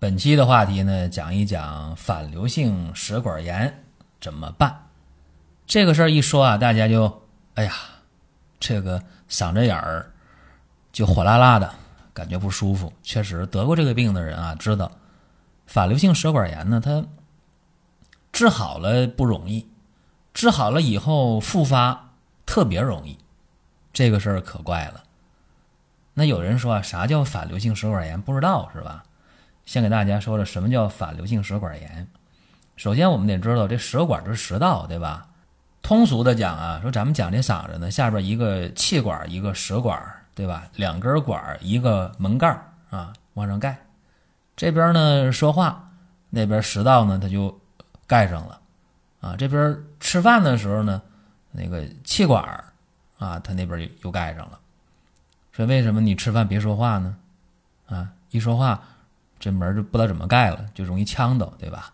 本期的话题呢，讲一讲反流性食管炎怎么办。这个事儿一说啊，大家就哎呀，这个嗓子眼儿就火辣辣的，感觉不舒服。确实得过这个病的人啊，知道反流性食管炎呢，它治好了不容易，治好了以后复发特别容易，这个事儿可怪了。那有人说啊，啥叫反流性食管炎？不知道是吧？先给大家说说什么叫反流性食管炎。首先，我们得知道这食管就是食道，对吧？通俗的讲啊，说咱们讲这嗓子呢，下边一个气管，一个食管，对吧？两根管，一个门盖啊，往上盖。这边呢说话，那边食道呢它就盖上了啊。这边吃饭的时候呢，那个气管啊，它那边又盖上了。说为什么你吃饭别说话呢？啊，一说话。这门就不知道怎么盖了，就容易呛到，对吧？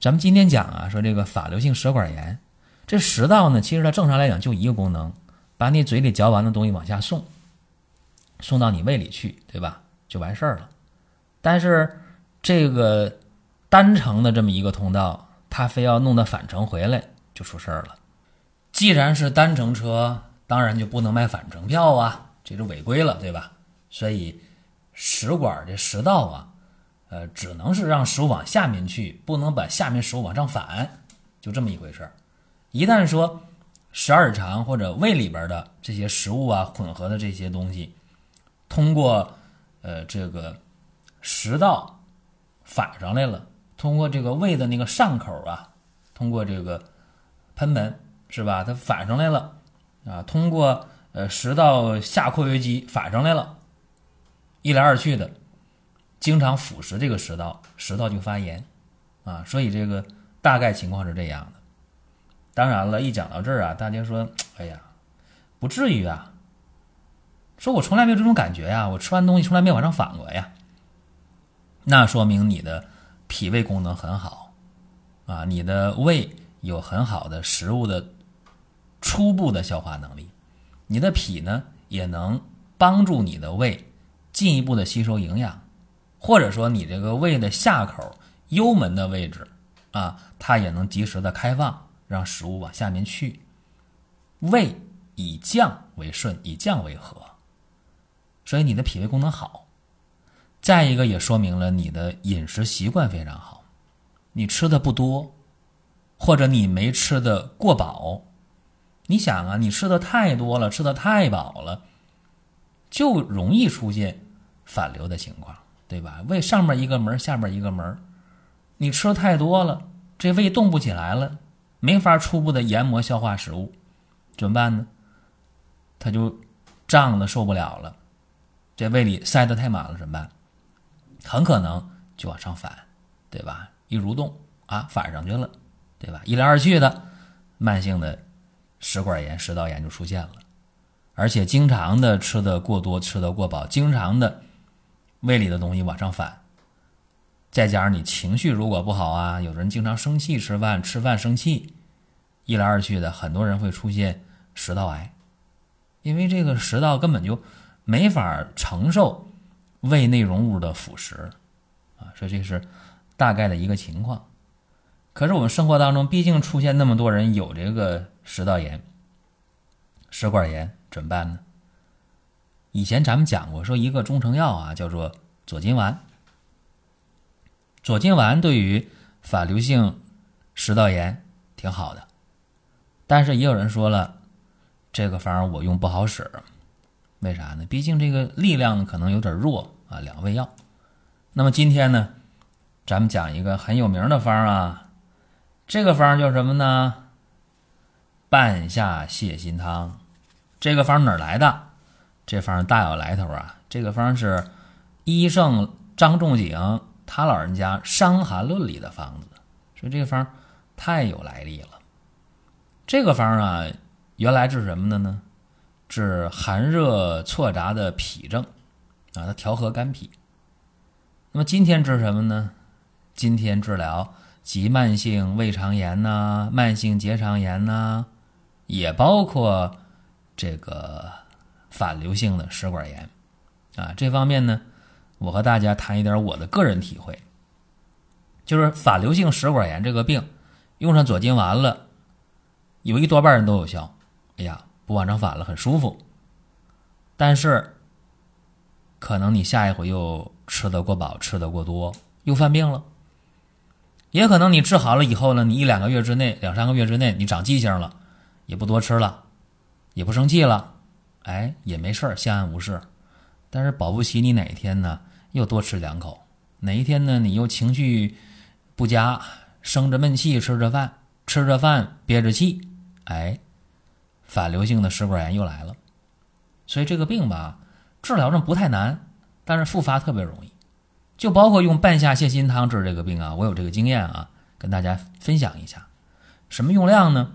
咱们今天讲啊，说这个反流性食管炎，这食道呢，其实它正常来讲就一个功能，把你嘴里嚼完的东西往下送，送到你胃里去，对吧？就完事儿了。但是这个单程的这么一个通道，它非要弄到返程回来，就出事儿了。既然是单程车，当然就不能卖返程票啊，这就违规了，对吧？所以。食管的食道啊，呃，只能是让食物往下面去，不能把下面食物往上反，就这么一回事儿。一旦说十二肠或者胃里边的这些食物啊，混合的这些东西，通过呃这个食道反上来了，通过这个胃的那个上口啊，通过这个喷门是吧？它反上来了啊，通过呃食道下括约肌反上来了。一来二去的，经常腐蚀这个食道，食道就发炎，啊，所以这个大概情况是这样的。当然了，一讲到这儿啊，大家说，哎呀，不至于啊，说我从来没有这种感觉呀，我吃完东西从来没往上反过呀，那说明你的脾胃功能很好，啊，你的胃有很好的食物的初步的消化能力，你的脾呢也能帮助你的胃。进一步的吸收营养，或者说你这个胃的下口幽门的位置啊，它也能及时的开放，让食物往下面去。胃以降为顺，以降为和，所以你的脾胃功能好。再一个也说明了你的饮食习惯非常好，你吃的不多，或者你没吃的过饱。你想啊，你吃的太多了，吃的太饱了，就容易出现。反流的情况，对吧？胃上面一个门，下面一个门，你吃的太多了，这胃动不起来了，没法初步的研磨消化食物，怎么办呢？它就胀的受不了了，这胃里塞得太满了，怎么办？很可能就往上反，对吧？一蠕动啊，反上去了，对吧？一来二去的，慢性的食管炎、食道炎就出现了，而且经常的吃的过多、吃的过饱，经常的。胃里的东西往上反，再加上你情绪如果不好啊，有人经常生气吃饭，吃饭生气，一来二去的，很多人会出现食道癌，因为这个食道根本就没法承受胃内容物的腐蚀啊，所以这是大概的一个情况。可是我们生活当中毕竟出现那么多人有这个食道炎、食管炎，怎么办呢？以前咱们讲过，说一个中成药啊，叫做左金丸。左金丸对于反流性食道炎挺好的，但是也有人说了，这个方我用不好使，为啥呢？毕竟这个力量可能有点弱啊，两味药。那么今天呢，咱们讲一个很有名的方啊，这个方叫什么呢？半夏泻心汤。这个方哪儿来的？这方大有来头啊！这个方是医圣张仲景他老人家《伤寒论》里的方子，所以这个方太有来历了。这个方啊，原来治什么的呢？治寒热错杂的脾症啊，它调和肝脾。那么今天治什么呢？今天治疗急慢性胃肠炎呐、慢性结肠炎呐，也包括这个反流性的食管炎啊。这方面呢，我和大家谈一点我的个人体会，就是反流性食管炎这个病，用上左金丸了，有一多半人都有效。哎呀！不往上反了，很舒服。但是，可能你下一回又吃得过饱，吃得过多，又犯病了。也可能你治好了以后呢，你一两个月之内、两三个月之内，你长记性了，也不多吃了，也不生气了，哎，也没事儿，相安无事。但是保不齐你哪一天呢，又多吃两口；哪一天呢，你又情绪不佳，生着闷气，吃着饭，吃着饭憋着气，哎。反流性的食管炎又来了，所以这个病吧，治疗上不太难，但是复发特别容易。就包括用半夏泻心汤治这个病啊，我有这个经验啊，跟大家分享一下。什么用量呢？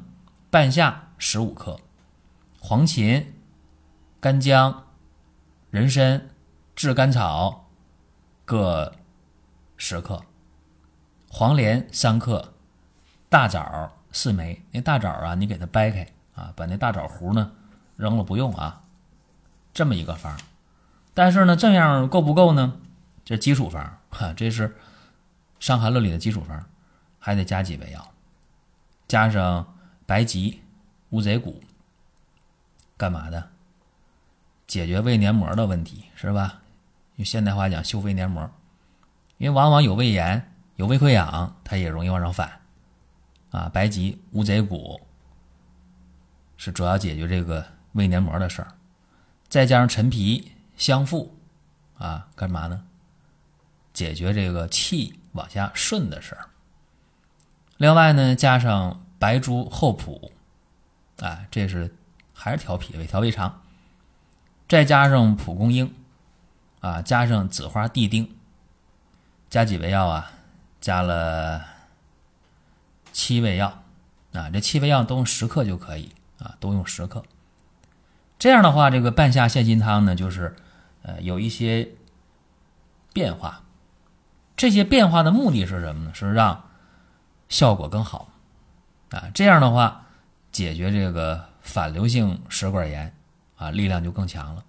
半夏十五克，黄芩、干姜、人参、炙甘草各十克，黄连三克，大枣四枚。那大枣啊，你给它掰开。啊，把那大枣核呢扔了不用啊，这么一个方，但是呢，这样够不够呢？这基础方，哈，这是《伤寒论》里的基础方，还得加几味药，加上白及、乌贼骨，干嘛的？解决胃黏膜的问题是吧？用现代话讲，修胃黏膜，因为往往有胃炎、有胃溃疡，它也容易往上反。啊，白及、乌贼骨。是主要解决这个胃黏膜的事儿，再加上陈皮、香附，啊，干嘛呢？解决这个气往下顺的事儿。另外呢，加上白术、厚朴，啊，这是还是调脾胃、调胃肠。再加上蒲公英，啊，加上紫花地丁，加几味药啊？加了七味药，啊，这七味药都用十克就可以。啊，都用十克。这样的话，这个半夏泻心汤呢，就是呃有一些变化。这些变化的目的是什么呢？是让效果更好啊。这样的话，解决这个反流性食管炎啊，力量就更强了。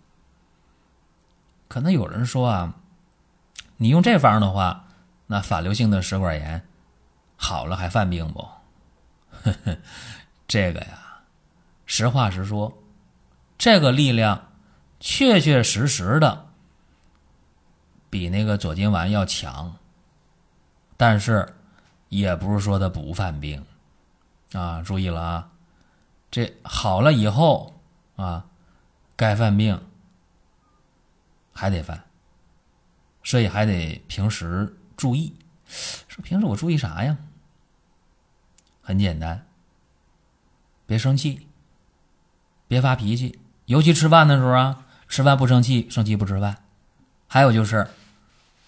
可能有人说啊，你用这方的话，那反流性的食管炎好了还犯病不？呵呵，这个呀。实话实说，这个力量确确实实的比那个左金丸要强，但是也不是说他不犯病啊！注意了啊，这好了以后啊，该犯病还得犯，所以还得平时注意。说平时我注意啥呀？很简单，别生气。别发脾气，尤其吃饭的时候啊，吃饭不生气，生气不吃饭。还有就是，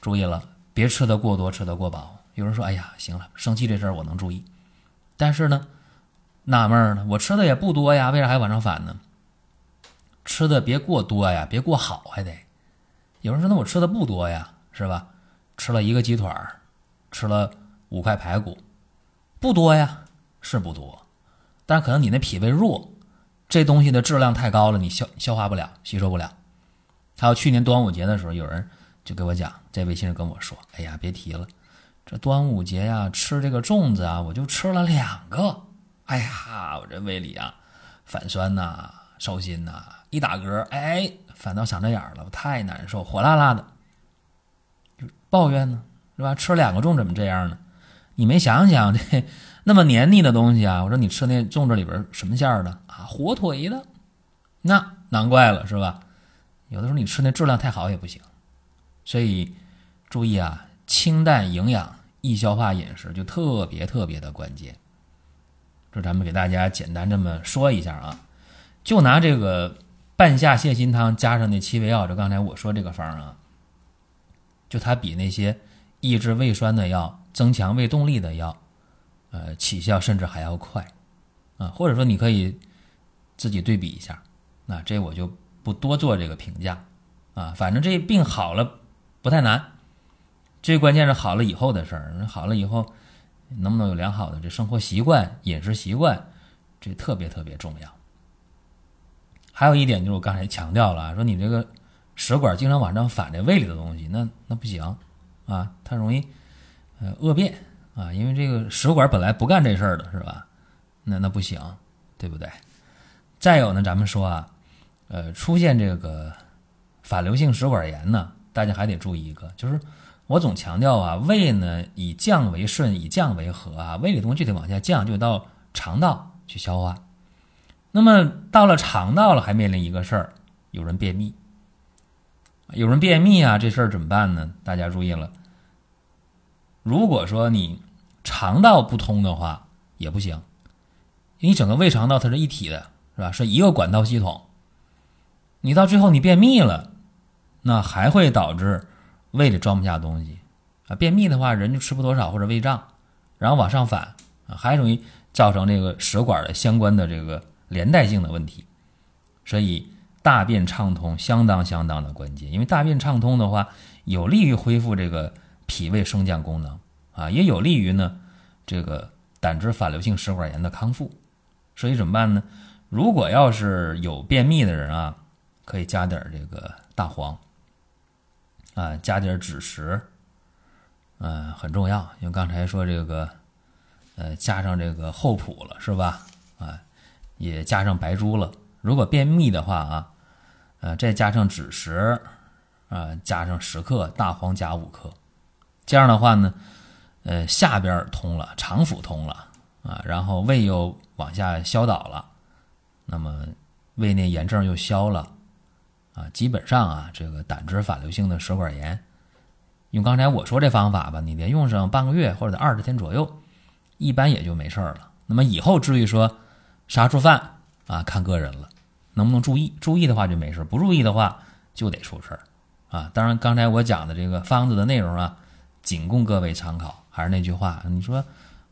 注意了，别吃的过多，吃的过饱。有人说：“哎呀，行了，生气这事儿我能注意。”但是呢，纳闷呢，我吃的也不多呀，为啥还往上反呢？吃的别过多呀，别过好还得。有人说：“那我吃的不多呀，是吧？吃了一个鸡腿儿，吃了五块排骨，不多呀，是不多。但可能你那脾胃弱。”这东西的质量太高了，你消消化不了，吸收不了。还有去年端午节的时候，有人就给我讲，在微信上跟我说：“哎呀，别提了，这端午节呀，吃这个粽子啊，我就吃了两个。哎呀，我这胃里啊，反酸呐，烧心呐，一打嗝，哎，反倒想着眼了，太难受，火辣辣的，抱怨呢，是吧？吃两个粽怎么这样呢？你没想想这。”那么黏腻的东西啊，我说你吃那粽子里边什么馅儿的啊？火腿的，那难怪了是吧？有的时候你吃那质量太好也不行，所以注意啊，清淡、营养、易消化饮食就特别特别的关键。这咱们给大家简单这么说一下啊，就拿这个半夏泻心汤加上那七味药，就刚才我说这个方啊，就它比那些抑制胃酸的药、增强胃动力的药，呃，起效甚至还要快啊。或者说你可以自己对比一下，那这我就不多做这个评价啊。反正这病好了不太难，最关键是好了以后的事儿。好了以后能不能有良好的这生活习惯、饮食习惯，这特别特别重要。还有一点就是我刚才强调了，说你这个食管经常往上反这胃里的东西，那那不行啊，它容易呃恶变啊，因为这个食管本来不干这事儿的是吧？那那不行，对不对？再有呢，咱们说啊，呃，出现这个反流性食管炎呢，大家还得注意一个，就是我总强调啊，胃呢以降为顺，以降为和啊，胃里东西就得往下降，就到肠道去消化。那么到了肠道了，还面临一个事儿，有人便秘。有人便秘啊，这事儿怎么办呢？大家注意了，如果说你肠道不通的话，也不行。因为整个胃肠道它是一体的，是吧？是一个管道系统。你到最后你便秘了，那还会导致胃里装不下东西啊。便秘的话，人就吃不多少或者胃胀，然后往上反啊，还容易造成这个食管的相关的这个。连带性的问题，所以大便畅通相当相当的关键。因为大便畅通的话，有利于恢复这个脾胃升降功能啊，也有利于呢这个胆汁反流性食管炎的康复。所以怎么办呢？如果要是有便秘的人啊，可以加点这个大黄啊，加点枳实，嗯，很重要。因为刚才说这个，呃，加上这个厚朴了，是吧？啊。也加上白术了。如果便秘的话啊，呃，再加上枳实，啊，加上十克，大黄加五克，这样的话呢，呃，下边通了，肠腑通了啊，然后胃又往下消导了，那么胃内炎症又消了啊，基本上啊，这个胆汁反流性的食管炎，用刚才我说这方法吧，你连用上半个月或者二十天左右，一般也就没事儿了。那么以后至于说。杀出饭啊，看个人了，能不能注意？注意的话就没事，不注意的话就得出事儿啊。当然，刚才我讲的这个方子的内容啊，仅供各位参考。还是那句话，你说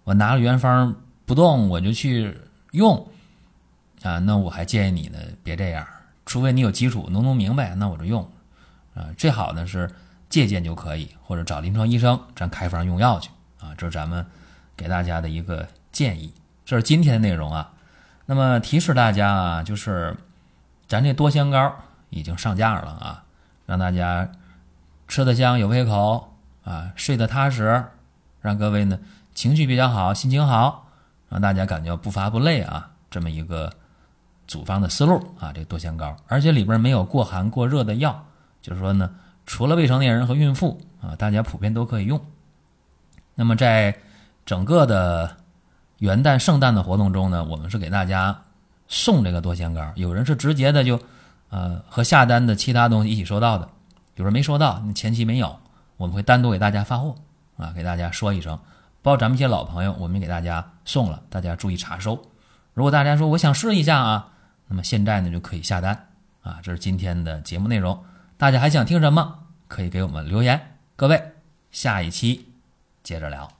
我拿了原方不动，我就去用啊，那我还建议你呢，别这样。除非你有基础，能弄明白，那我就用啊。最好呢是借鉴就可以，或者找临床医生，咱开方用药去啊。这是咱们给大家的一个建议。这是今天的内容啊。那么提示大家啊，就是咱这多香膏已经上架了啊，让大家吃得香有胃口啊，睡得踏实，让各位呢情绪比较好，心情好，让大家感觉不乏不累啊，这么一个组方的思路啊，这多香膏，而且里边没有过寒过热的药，就是说呢，除了未成年人和孕妇啊，大家普遍都可以用。那么在整个的。元旦、圣诞的活动中呢，我们是给大家送这个多香膏。有人是直接的就，呃，和下单的其他东西一起收到的。有人没收到，你前期没有，我们会单独给大家发货啊，给大家说一声。包括咱们一些老朋友，我们给大家送了，大家注意查收。如果大家说我想试一下啊，那么现在呢就可以下单啊。这是今天的节目内容，大家还想听什么？可以给我们留言。各位，下一期接着聊。